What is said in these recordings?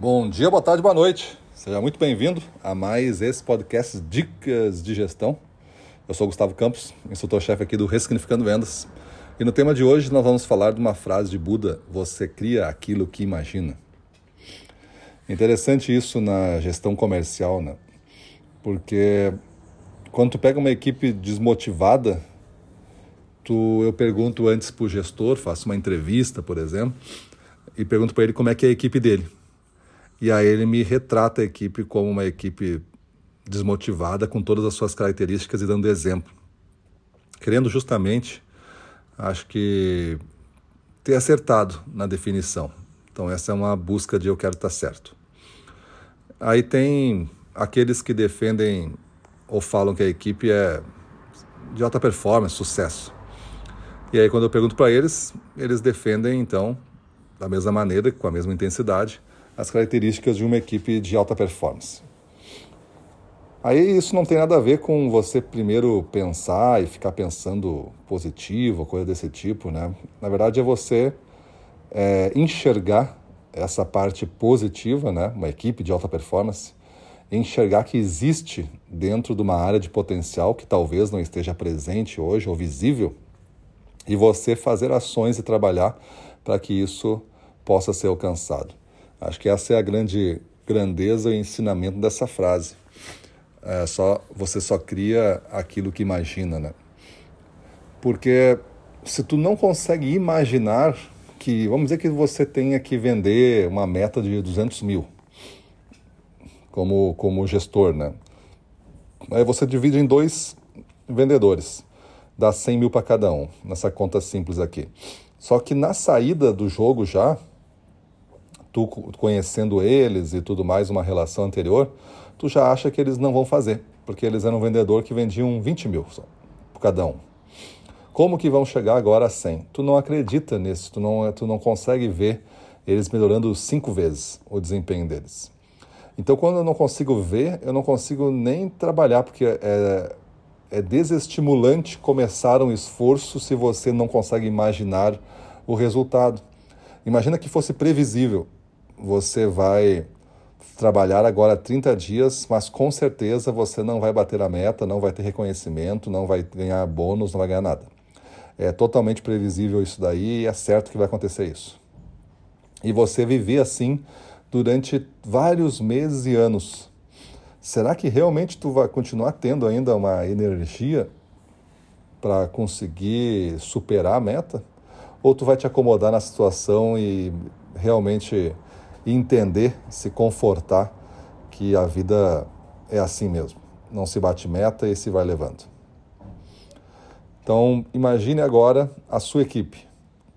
Bom dia, boa tarde, boa noite. Seja muito bem-vindo a mais esse podcast Dicas de Gestão. Eu sou Gustavo Campos, instrutor-chefe aqui do Ressignificando Vendas. E no tema de hoje nós vamos falar de uma frase de Buda: Você cria aquilo que imagina. Interessante isso na gestão comercial, né? Porque quando tu pega uma equipe desmotivada, tu, eu pergunto antes para o gestor, faço uma entrevista, por exemplo, e pergunto para ele como é que é a equipe dele. E aí ele me retrata a equipe como uma equipe desmotivada, com todas as suas características e dando exemplo. Querendo justamente, acho que, ter acertado na definição. Então, essa é uma busca de eu quero estar certo. Aí tem aqueles que defendem ou falam que a equipe é de alta performance, sucesso. E aí, quando eu pergunto para eles, eles defendem, então, da mesma maneira, com a mesma intensidade, as características de uma equipe de alta performance. Aí isso não tem nada a ver com você primeiro pensar e ficar pensando positivo, coisa desse tipo, né? Na verdade é você é, enxergar essa parte positiva, né? Uma equipe de alta performance, enxergar que existe dentro de uma área de potencial que talvez não esteja presente hoje ou visível, e você fazer ações e trabalhar para que isso possa ser alcançado. Acho que essa é a grande grandeza e ensinamento dessa frase. É só você só cria aquilo que imagina, né? Porque se tu não consegue imaginar que, vamos dizer que você tenha que vender uma meta de 200 mil como, como gestor, né? Aí você divide em dois vendedores, dá 100 mil para cada um, nessa conta simples aqui. Só que na saída do jogo já, tu conhecendo eles e tudo mais, uma relação anterior, tu já acha que eles não vão fazer, porque eles eram um vendedor que vendiam 20 mil só, por cada um. Como que vão chegar agora a 100? Tu não acredita nisso, tu não, tu não consegue ver eles melhorando cinco vezes o desempenho deles. Então, quando eu não consigo ver, eu não consigo nem trabalhar, porque é, é desestimulante começar um esforço se você não consegue imaginar o resultado. Imagina que fosse previsível você vai trabalhar agora 30 dias, mas com certeza você não vai bater a meta, não vai ter reconhecimento, não vai ganhar bônus, não vai ganhar nada. É totalmente previsível isso daí e é certo que vai acontecer isso. E você viver assim durante vários meses e anos. Será que realmente tu vai continuar tendo ainda uma energia para conseguir superar a meta? Ou tu vai te acomodar na situação e realmente entender, se confortar que a vida é assim mesmo. Não se bate meta e se vai levando. Então, imagine agora a sua equipe.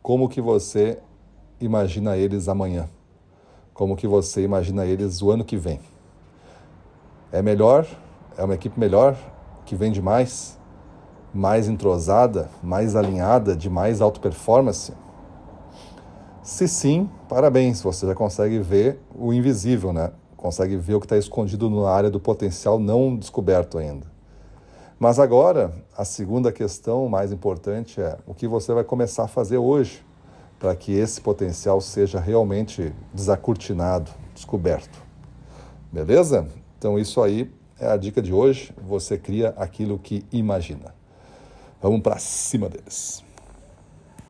Como que você imagina eles amanhã? Como que você imagina eles o ano que vem? É melhor? É uma equipe melhor? Que vende mais? Mais entrosada? Mais alinhada? De mais alta performance? Se sim, parabéns, você já consegue ver o invisível, né? Consegue ver o que está escondido na área do potencial não descoberto ainda. Mas agora, a segunda questão mais importante é o que você vai começar a fazer hoje para que esse potencial seja realmente desacortinado, descoberto. Beleza? Então, isso aí é a dica de hoje. Você cria aquilo que imagina. Vamos para cima deles.